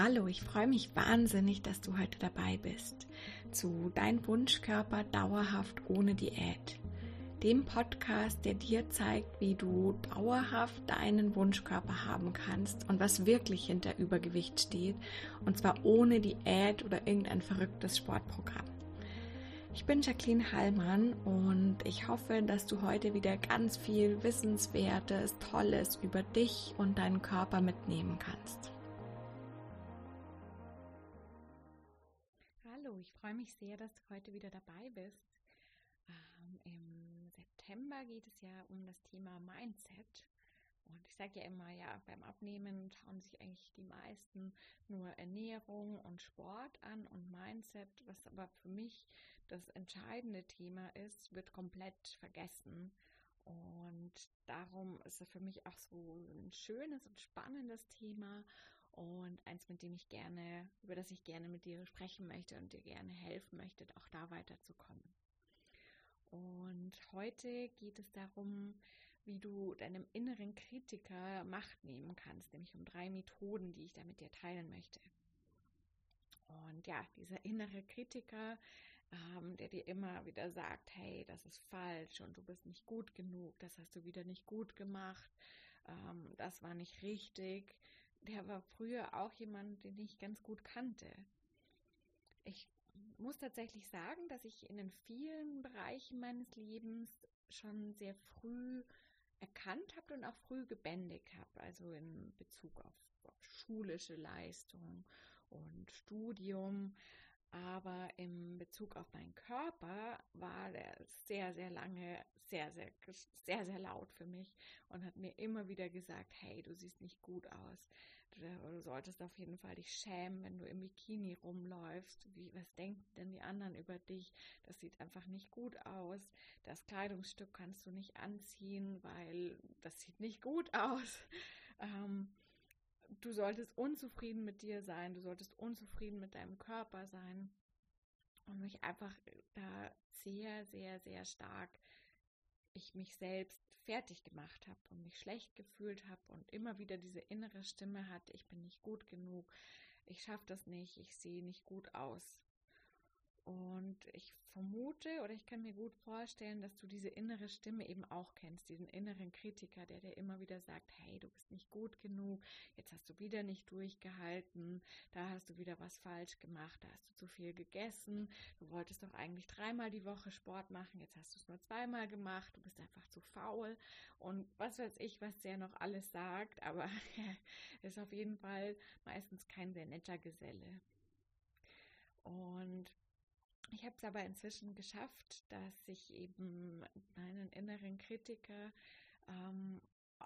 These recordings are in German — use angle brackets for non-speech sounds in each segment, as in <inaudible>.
Hallo, ich freue mich wahnsinnig, dass du heute dabei bist zu Dein Wunschkörper dauerhaft ohne Diät. Dem Podcast, der dir zeigt, wie du dauerhaft deinen Wunschkörper haben kannst und was wirklich hinter Übergewicht steht. Und zwar ohne Diät oder irgendein verrücktes Sportprogramm. Ich bin Jacqueline Hallmann und ich hoffe, dass du heute wieder ganz viel Wissenswertes, Tolles über dich und deinen Körper mitnehmen kannst. Freue mich sehr, dass du heute wieder dabei bist. Ähm, Im September geht es ja um das Thema Mindset. Und ich sage ja immer, ja, beim Abnehmen schauen sich eigentlich die meisten nur Ernährung und Sport an und Mindset, was aber für mich das entscheidende Thema ist, wird komplett vergessen. Und darum ist es für mich auch so ein schönes und spannendes Thema und eins, mit dem ich gerne, über das ich gerne mit dir sprechen möchte und dir gerne helfen möchte, auch da weiterzukommen. Und heute geht es darum, wie du deinem inneren Kritiker Macht nehmen kannst, nämlich um drei Methoden, die ich da mit dir teilen möchte. Und ja, dieser innere Kritiker, ähm, der dir immer wieder sagt, hey, das ist falsch und du bist nicht gut genug, das hast du wieder nicht gut gemacht, ähm, das war nicht richtig, der war früher auch jemand, den ich ganz gut kannte. Ich muss tatsächlich sagen, dass ich in den vielen Bereichen meines Lebens schon sehr früh erkannt habe und auch früh gebändigt habe, also in Bezug auf, auf schulische Leistung und Studium. Aber im Bezug auf meinen Körper war der sehr, sehr lange sehr, sehr, sehr, sehr laut für mich und hat mir immer wieder gesagt, hey, du siehst nicht gut aus. Du, du solltest auf jeden Fall dich schämen, wenn du im Bikini rumläufst. Wie, was denken denn die anderen über dich? Das sieht einfach nicht gut aus. Das Kleidungsstück kannst du nicht anziehen, weil das sieht nicht gut <laughs> aus. Ähm, du solltest unzufrieden mit dir sein, du solltest unzufrieden mit deinem Körper sein und mich einfach da sehr, sehr, sehr stark ich mich selbst fertig gemacht habe und mich schlecht gefühlt habe und immer wieder diese innere Stimme hatte, ich bin nicht gut genug, ich schaffe das nicht, ich sehe nicht gut aus. Und ich vermute oder ich kann mir gut vorstellen, dass du diese innere Stimme eben auch kennst, diesen inneren Kritiker, der dir immer wieder sagt, hey, du bist nicht gut genug, jetzt hast du wieder nicht durchgehalten, da hast du wieder was falsch gemacht, da hast du zu viel gegessen, du wolltest doch eigentlich dreimal die Woche Sport machen, jetzt hast du es nur zweimal gemacht, du bist einfach zu faul und was weiß ich, was der noch alles sagt, aber <laughs> ist auf jeden Fall meistens kein sehr netter Geselle. Und ich habe es aber inzwischen geschafft, dass ich eben meinen inneren Kritiker ähm,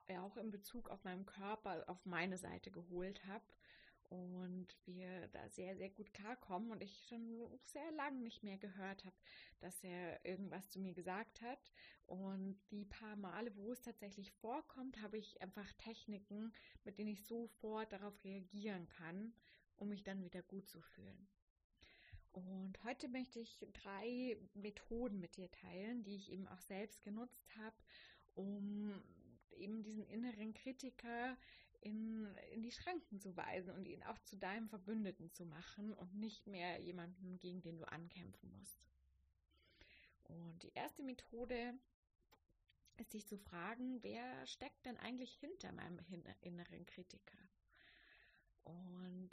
auch in Bezug auf meinen Körper auf meine Seite geholt habe und wir da sehr, sehr gut klarkommen und ich schon sehr lange nicht mehr gehört habe, dass er irgendwas zu mir gesagt hat. Und die paar Male, wo es tatsächlich vorkommt, habe ich einfach Techniken, mit denen ich sofort darauf reagieren kann, um mich dann wieder gut zu fühlen. Und heute möchte ich drei Methoden mit dir teilen, die ich eben auch selbst genutzt habe, um eben diesen inneren Kritiker in, in die Schranken zu weisen und ihn auch zu deinem Verbündeten zu machen und nicht mehr jemanden, gegen den du ankämpfen musst. Und die erste Methode ist dich zu fragen, wer steckt denn eigentlich hinter meinem inneren Kritiker? Und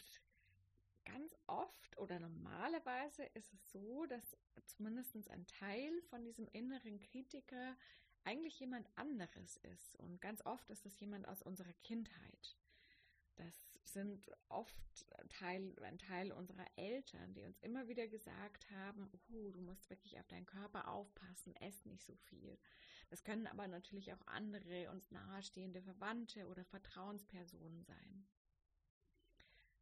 ganz oft oder normalerweise ist es so, dass zumindest ein Teil von diesem inneren Kritiker eigentlich jemand anderes ist. Und ganz oft ist es jemand aus unserer Kindheit. Das sind oft Teil, ein Teil unserer Eltern, die uns immer wieder gesagt haben, oh, du musst wirklich auf deinen Körper aufpassen, ess nicht so viel. Das können aber natürlich auch andere, uns nahestehende Verwandte oder Vertrauenspersonen sein.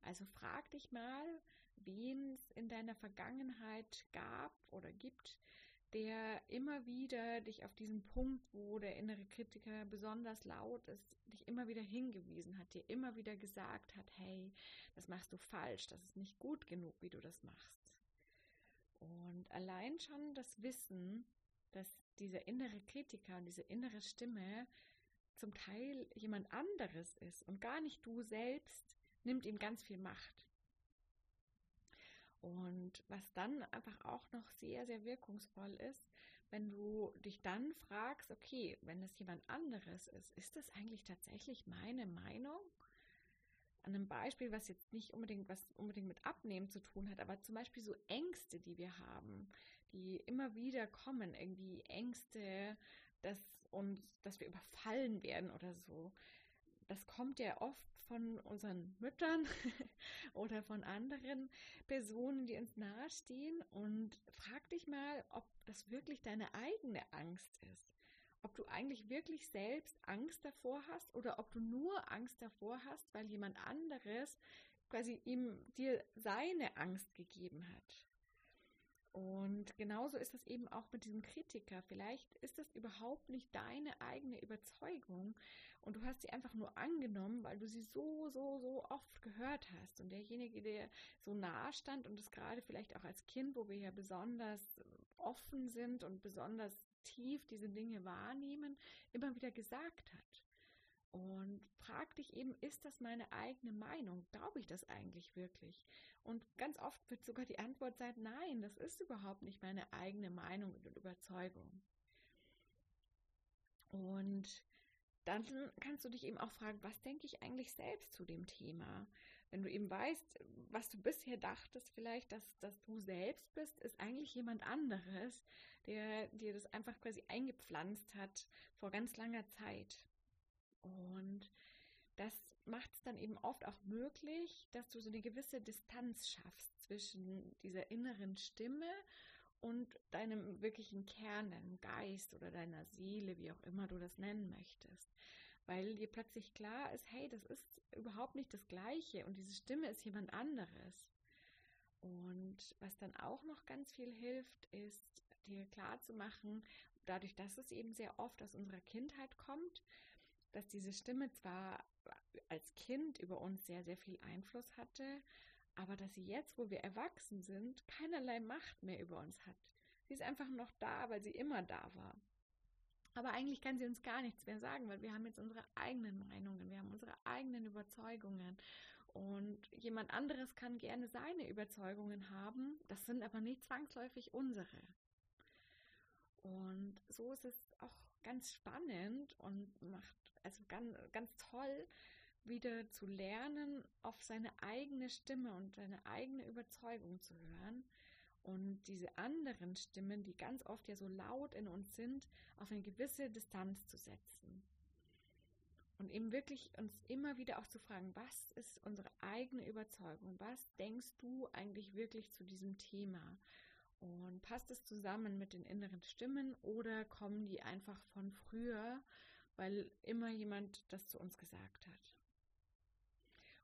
Also frag dich mal, wen es in deiner Vergangenheit gab oder gibt, der immer wieder dich auf diesen Punkt, wo der innere Kritiker besonders laut ist, dich immer wieder hingewiesen hat, dir immer wieder gesagt hat, hey, das machst du falsch, das ist nicht gut genug, wie du das machst. Und allein schon das Wissen, dass dieser innere Kritiker und diese innere Stimme zum Teil jemand anderes ist und gar nicht du selbst, nimmt ihm ganz viel Macht. Und was dann einfach auch noch sehr, sehr wirkungsvoll ist, wenn du dich dann fragst, okay, wenn es jemand anderes ist, ist das eigentlich tatsächlich meine Meinung? An einem Beispiel, was jetzt nicht unbedingt was unbedingt mit Abnehmen zu tun hat, aber zum Beispiel so Ängste, die wir haben, die immer wieder kommen, irgendwie Ängste, dass uns, dass wir überfallen werden oder so. Das kommt ja oft von unseren Müttern <laughs> oder von anderen Personen, die uns nahestehen und frag dich mal, ob das wirklich deine eigene Angst ist. Ob du eigentlich wirklich selbst Angst davor hast oder ob du nur Angst davor hast, weil jemand anderes quasi ihm dir seine Angst gegeben hat. Und genauso ist es eben auch mit diesem Kritiker. Vielleicht ist das überhaupt nicht deine eigene Überzeugung und du hast sie einfach nur angenommen, weil du sie so, so, so oft gehört hast. Und derjenige, der so nah stand und das gerade vielleicht auch als Kind, wo wir ja besonders offen sind und besonders tief diese Dinge wahrnehmen, immer wieder gesagt hat. Und frag dich eben, ist das meine eigene Meinung? Glaube ich das eigentlich wirklich? Und ganz oft wird sogar die Antwort sein, nein, das ist überhaupt nicht meine eigene Meinung und Überzeugung. Und dann kannst du dich eben auch fragen, was denke ich eigentlich selbst zu dem Thema? Wenn du eben weißt, was du bisher dachtest, vielleicht, dass, dass du selbst bist, ist eigentlich jemand anderes, der dir das einfach quasi eingepflanzt hat vor ganz langer Zeit. Und das macht es dann eben oft auch möglich, dass du so eine gewisse Distanz schaffst zwischen dieser inneren Stimme und deinem wirklichen Kern, deinem Geist oder deiner Seele, wie auch immer du das nennen möchtest. Weil dir plötzlich klar ist, hey, das ist überhaupt nicht das Gleiche und diese Stimme ist jemand anderes. Und was dann auch noch ganz viel hilft, ist dir klar zu machen, dadurch, dass es eben sehr oft aus unserer Kindheit kommt, dass diese Stimme zwar als Kind über uns sehr, sehr viel Einfluss hatte, aber dass sie jetzt, wo wir erwachsen sind, keinerlei Macht mehr über uns hat. Sie ist einfach noch da, weil sie immer da war. Aber eigentlich kann sie uns gar nichts mehr sagen, weil wir haben jetzt unsere eigenen Meinungen, wir haben unsere eigenen Überzeugungen. Und jemand anderes kann gerne seine Überzeugungen haben, das sind aber nicht zwangsläufig unsere. Und so ist es auch ganz spannend und macht also ganz, ganz toll, wieder zu lernen, auf seine eigene Stimme und seine eigene Überzeugung zu hören und diese anderen Stimmen, die ganz oft ja so laut in uns sind, auf eine gewisse Distanz zu setzen. Und eben wirklich uns immer wieder auch zu fragen, was ist unsere eigene Überzeugung? Was denkst du eigentlich wirklich zu diesem Thema? Und passt es zusammen mit den inneren Stimmen oder kommen die einfach von früher, weil immer jemand das zu uns gesagt hat?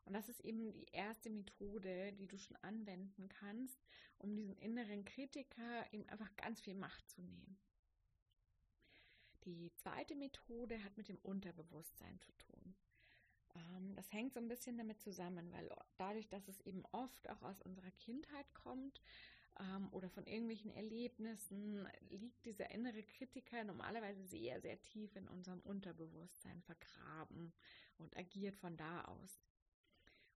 Und das ist eben die erste Methode, die du schon anwenden kannst, um diesen inneren Kritiker ihm einfach ganz viel Macht zu nehmen. Die zweite Methode hat mit dem Unterbewusstsein zu tun. Ähm, das hängt so ein bisschen damit zusammen, weil dadurch, dass es eben oft auch aus unserer Kindheit kommt, ähm, oder von irgendwelchen Erlebnissen liegt dieser innere Kritiker normalerweise sehr, sehr tief in unserem Unterbewusstsein vergraben und agiert von da aus.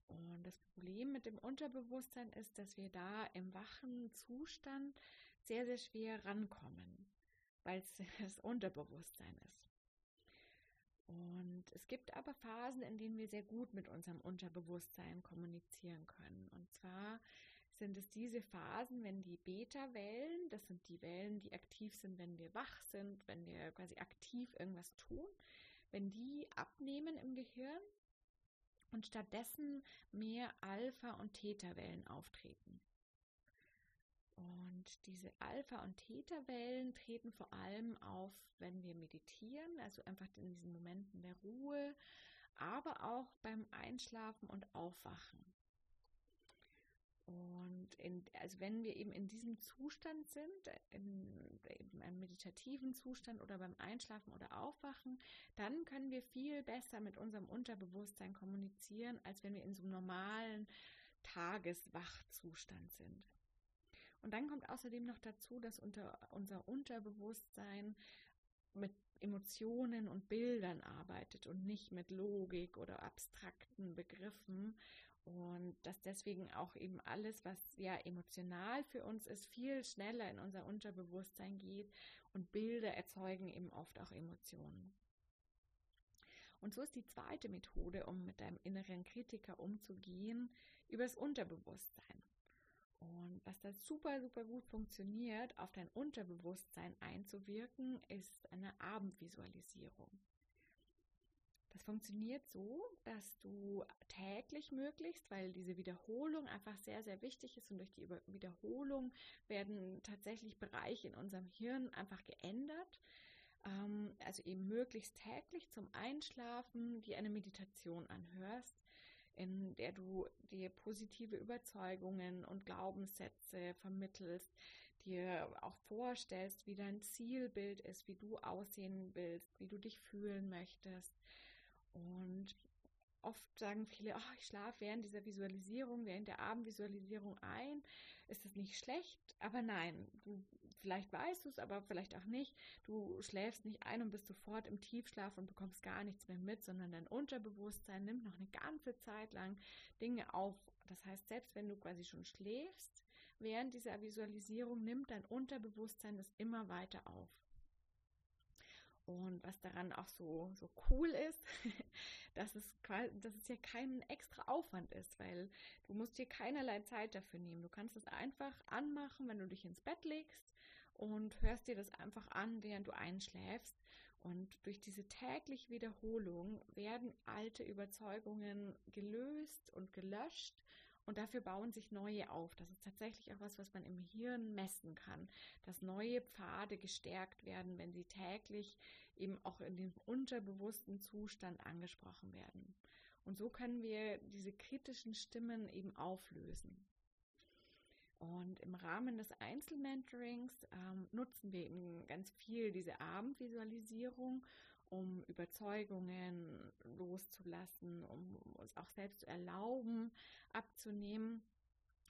Und das Problem mit dem Unterbewusstsein ist, dass wir da im wachen Zustand sehr, sehr schwer rankommen, weil es <laughs> das Unterbewusstsein ist. Und es gibt aber Phasen, in denen wir sehr gut mit unserem Unterbewusstsein kommunizieren können. Und zwar sind es diese Phasen, wenn die Beta-Wellen, das sind die Wellen, die aktiv sind, wenn wir wach sind, wenn wir quasi aktiv irgendwas tun, wenn die abnehmen im Gehirn und stattdessen mehr Alpha- und Theta-Wellen auftreten. Und diese Alpha- und Theta-Wellen treten vor allem auf, wenn wir meditieren, also einfach in diesen Momenten der Ruhe, aber auch beim Einschlafen und Aufwachen. Und in, also wenn wir eben in diesem Zustand sind, in, in, einem meditativen Zustand oder beim Einschlafen oder Aufwachen, dann können wir viel besser mit unserem Unterbewusstsein kommunizieren, als wenn wir in so einem normalen Tageswachzustand sind. Und dann kommt außerdem noch dazu, dass unter, unser Unterbewusstsein mit Emotionen und Bildern arbeitet und nicht mit Logik oder abstrakten Begriffen und dass deswegen auch eben alles, was ja emotional für uns ist, viel schneller in unser Unterbewusstsein geht und Bilder erzeugen eben oft auch Emotionen. Und so ist die zweite Methode, um mit deinem inneren Kritiker umzugehen, übers Unterbewusstsein. Und was da super, super gut funktioniert, auf dein Unterbewusstsein einzuwirken, ist eine Abendvisualisierung. Das funktioniert so, dass du täglich möglichst, weil diese Wiederholung einfach sehr, sehr wichtig ist und durch die Wiederholung werden tatsächlich Bereiche in unserem Hirn einfach geändert. Ähm, also eben möglichst täglich zum Einschlafen, die eine Meditation anhörst, in der du dir positive Überzeugungen und Glaubenssätze vermittelst, dir auch vorstellst, wie dein Zielbild ist, wie du aussehen willst, wie du dich fühlen möchtest. Und oft sagen viele, oh, ich schlafe während dieser Visualisierung, während der Abendvisualisierung ein. Ist das nicht schlecht? Aber nein, du vielleicht weißt du es, aber vielleicht auch nicht. Du schläfst nicht ein und bist sofort im Tiefschlaf und bekommst gar nichts mehr mit, sondern dein Unterbewusstsein nimmt noch eine ganze Zeit lang Dinge auf. Das heißt, selbst wenn du quasi schon schläfst, während dieser Visualisierung nimmt dein Unterbewusstsein das immer weiter auf. Und was daran auch so, so cool ist, <laughs> dass es, dass es ja kein extra Aufwand ist, weil du musst dir keinerlei Zeit dafür nehmen. Du kannst es einfach anmachen, wenn du dich ins Bett legst und hörst dir das einfach an, während du einschläfst. Und durch diese tägliche Wiederholung werden alte Überzeugungen gelöst und gelöscht und dafür bauen sich neue auf. Das ist tatsächlich auch was, was man im Hirn messen kann, dass neue Pfade gestärkt werden, wenn sie täglich eben auch in dem unterbewussten Zustand angesprochen werden. Und so können wir diese kritischen Stimmen eben auflösen. Und im Rahmen des Einzelmentorings ähm, nutzen wir eben ganz viel diese Abendvisualisierung, um Überzeugungen loszulassen, um uns auch selbst zu erlauben, abzunehmen.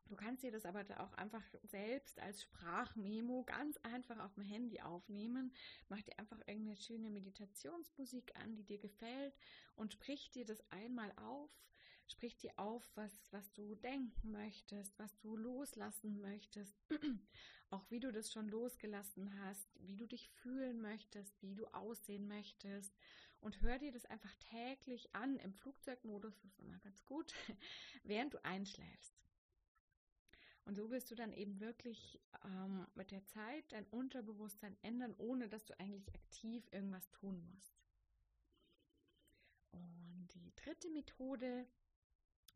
Du kannst dir das aber auch einfach selbst als Sprachmemo ganz einfach auf dem Handy aufnehmen. Mach dir einfach irgendeine schöne Meditationsmusik an, die dir gefällt und sprich dir das einmal auf Sprich dir auf, was, was du denken möchtest, was du loslassen möchtest, <clears throat> auch wie du das schon losgelassen hast, wie du dich fühlen möchtest, wie du aussehen möchtest. Und hör dir das einfach täglich an. Im Flugzeugmodus das ist immer ganz gut, <laughs> während du einschläfst. Und so wirst du dann eben wirklich ähm, mit der Zeit dein Unterbewusstsein ändern, ohne dass du eigentlich aktiv irgendwas tun musst. Und die dritte Methode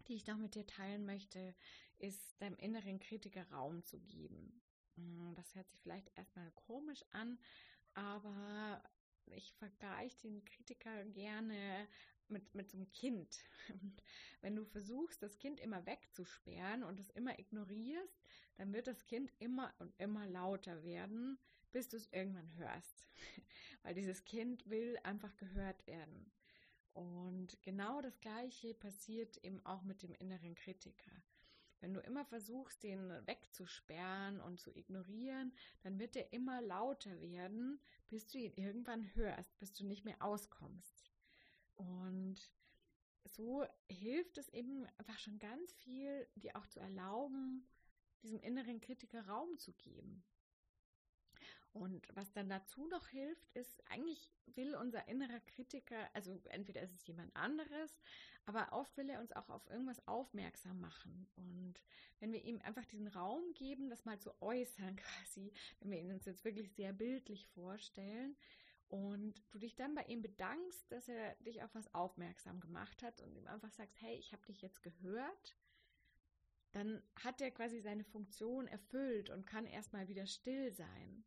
die ich noch mit dir teilen möchte, ist deinem inneren Kritiker Raum zu geben. Mm, das hört sich vielleicht erstmal komisch an, aber ich vergleiche den Kritiker gerne mit, mit so einem Kind. <laughs> Wenn du versuchst, das Kind immer wegzusperren und es immer ignorierst, dann wird das Kind immer und immer lauter werden, bis du es irgendwann hörst. <laughs> Weil dieses Kind will einfach gehört werden. Und genau das Gleiche passiert eben auch mit dem inneren Kritiker. Wenn du immer versuchst, den wegzusperren und zu ignorieren, dann wird er immer lauter werden, bis du ihn irgendwann hörst, bis du nicht mehr auskommst. Und so hilft es eben einfach schon ganz viel, dir auch zu erlauben, diesem inneren Kritiker Raum zu geben. Und was dann dazu noch hilft, ist, eigentlich will unser innerer Kritiker, also entweder ist es jemand anderes, aber oft will er uns auch auf irgendwas aufmerksam machen. Und wenn wir ihm einfach diesen Raum geben, das mal zu äußern <laughs> quasi, wenn wir ihn uns jetzt wirklich sehr bildlich vorstellen, und du dich dann bei ihm bedankst, dass er dich auf was aufmerksam gemacht hat und ihm einfach sagst, hey, ich habe dich jetzt gehört, dann hat er quasi seine Funktion erfüllt und kann erstmal wieder still sein.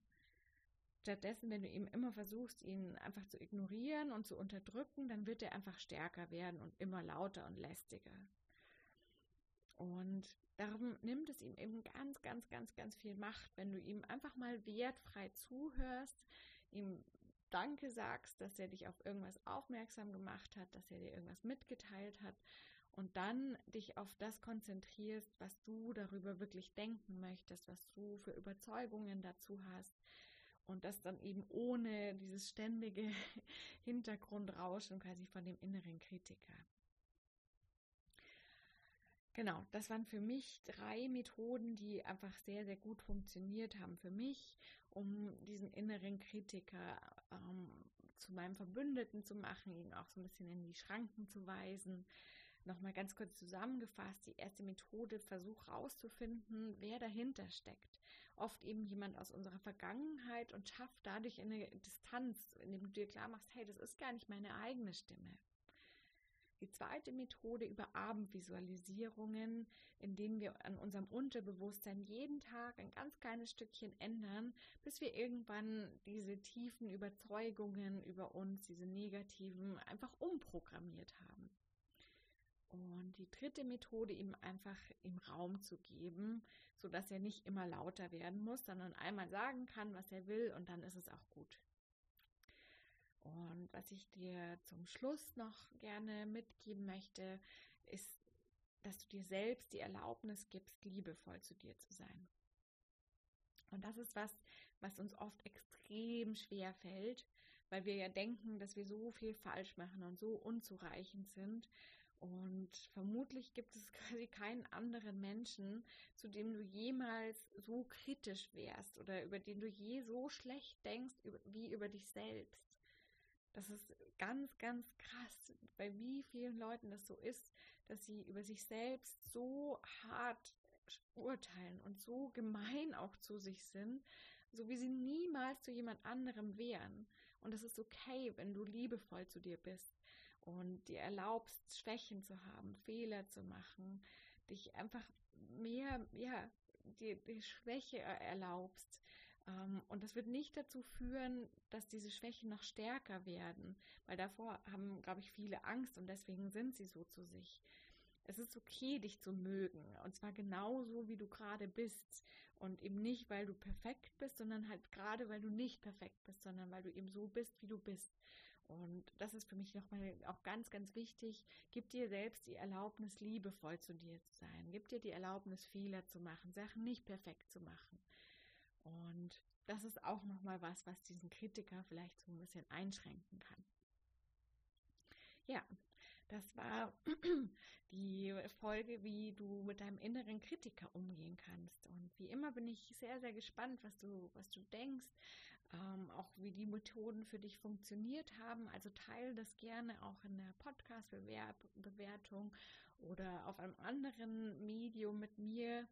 Stattdessen, wenn du ihm immer versuchst, ihn einfach zu ignorieren und zu unterdrücken, dann wird er einfach stärker werden und immer lauter und lästiger. Und darum nimmt es ihm eben ganz, ganz, ganz, ganz viel Macht, wenn du ihm einfach mal wertfrei zuhörst, ihm Danke sagst, dass er dich auf irgendwas aufmerksam gemacht hat, dass er dir irgendwas mitgeteilt hat und dann dich auf das konzentrierst, was du darüber wirklich denken möchtest, was du für Überzeugungen dazu hast Und das dann eben ohne dieses ständige <laughs> Hintergrundrauschen quasi von dem inneren Kritiker. Genau, das waren für mich drei Methoden, die einfach sehr, sehr gut funktioniert haben für mich, um diesen inneren Kritiker ähm, zu meinem Verbündeten zu machen, ihn auch so ein bisschen in die Schranken zu weisen. Nochmal ganz kurz zusammengefasst, die erste Methode, versuch rauszufinden, wer dahinter steckt. Oft eben jemand aus unserer Vergangenheit und schafft dadurch eine Distanz, indem du dir klar machst, hey, das ist gar nicht meine eigene Stimme. Die zweite Methode über Abendvisualisierungen, in denen wir an unserem Unterbewusstsein jeden Tag ein ganz kleines Stückchen ändern, bis wir irgendwann diese tiefen Überzeugungen über uns, diese negativen, einfach umprogrammiert haben. Und die dritte Methode ihm einfach im Raum zu geben, so dass er nicht immer lauter werden muss, sondern einmal sagen kann, was er will und dann ist es auch gut. Und was ich dir zum Schluss noch gerne mitgeben möchte, ist, dass du dir selbst die Erlaubnis gibst, liebevoll zu dir zu sein. Und das ist was, was uns oft extrem schwer fällt, weil wir ja denken, dass wir so viel falsch machen und so unzureichend sind. Und vermutlich gibt es <laughs> quasi keinen anderen Menschen, zu dem du jemals so kritisch wärst oder über den du je so schlecht denkst wie über dich selbst. Das ist ganz, ganz krass, bei wie vielen Leuten das so ist, dass sie über sich selbst so hart urteilen und so gemein <laughs> auch zu sich sind, so wie sie niemals zu jemand anderem wären. Und es ist okay, wenn du liebevoll zu dir bist und dir erlaubst, Schwächen zu haben, Fehler zu machen, dich einfach mehr, ja, die, die Schwäche erlaubst, ähm, und das wird nicht dazu führen, dass diese Schwächen noch stärker werden, weil davor haben, glaube ich, viele Angst und deswegen sind sie so zu sich. Es ist okay, dich zu mögen. Und zwar genauso, wie du gerade bist. Und eben nicht, weil du perfekt bist, sondern halt gerade, weil du nicht perfekt bist, sondern weil du eben so bist, wie du bist. Und das ist für mich nochmal auch ganz, ganz wichtig. Gib dir selbst die Erlaubnis, liebevoll zu dir zu sein. Gib dir die Erlaubnis, Fehler zu machen, Sachen nicht perfekt zu machen. Und das ist auch nochmal was, was diesen Kritiker vielleicht so ein bisschen einschränken kann. Ja, das war <clears throat> die Folge, wie du mit deinem inneren Kritiker umgehen kannst. Und wie immer bin ich sehr, sehr gespannt, was du, was du denkst, ähm, auch wie die Methoden für dich funktioniert haben. Also teile das gerne auch in der Podcast-Bewertung oder auf einem anderen Medium mit mir.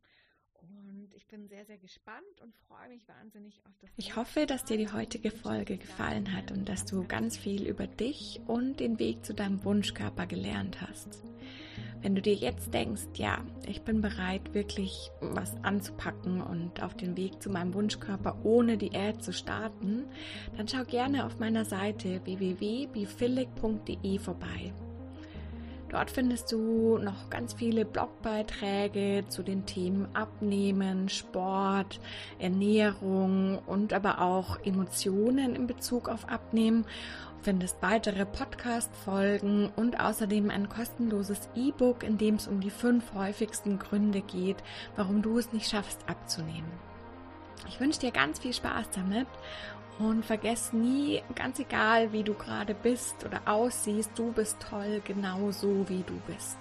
Und ich bin sehr, sehr gespannt und freue mich wahnsinnig auf das. Ich hoffe, dass dir die heutige Folge gefallen hat und dass du ganz viel über dich und den Weg zu deinem Wunschkörper gelernt hast. Wenn du dir jetzt denkst, ja, ich bin bereit, wirklich was anzupacken und auf den Weg zu meinem Wunschkörper ohne Diät zu starten, dann schau gerne auf meiner Seite www.bifillig.de vorbei. Dort findest du noch ganz viele Blogbeiträge zu den Themen Abnehmen, Sport, Ernährung und aber auch Emotionen in Bezug auf Abnehmen. Du findest weitere Podcast-Folgen und außerdem ein kostenloses E-Book, in dem es um die fünf häufigsten Gründe geht, warum du es nicht schaffst abzunehmen. Ich wünsche dir ganz viel Spaß damit und vergess nie, ganz egal wie du gerade bist oder aussiehst, du bist toll, genau so wie du bist.